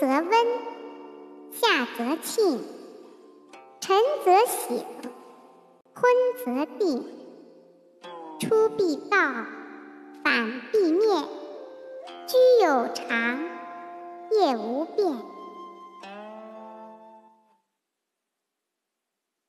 则温，夏则庆，晨则省，昏则定。出必告，反必面，居有常，业无变。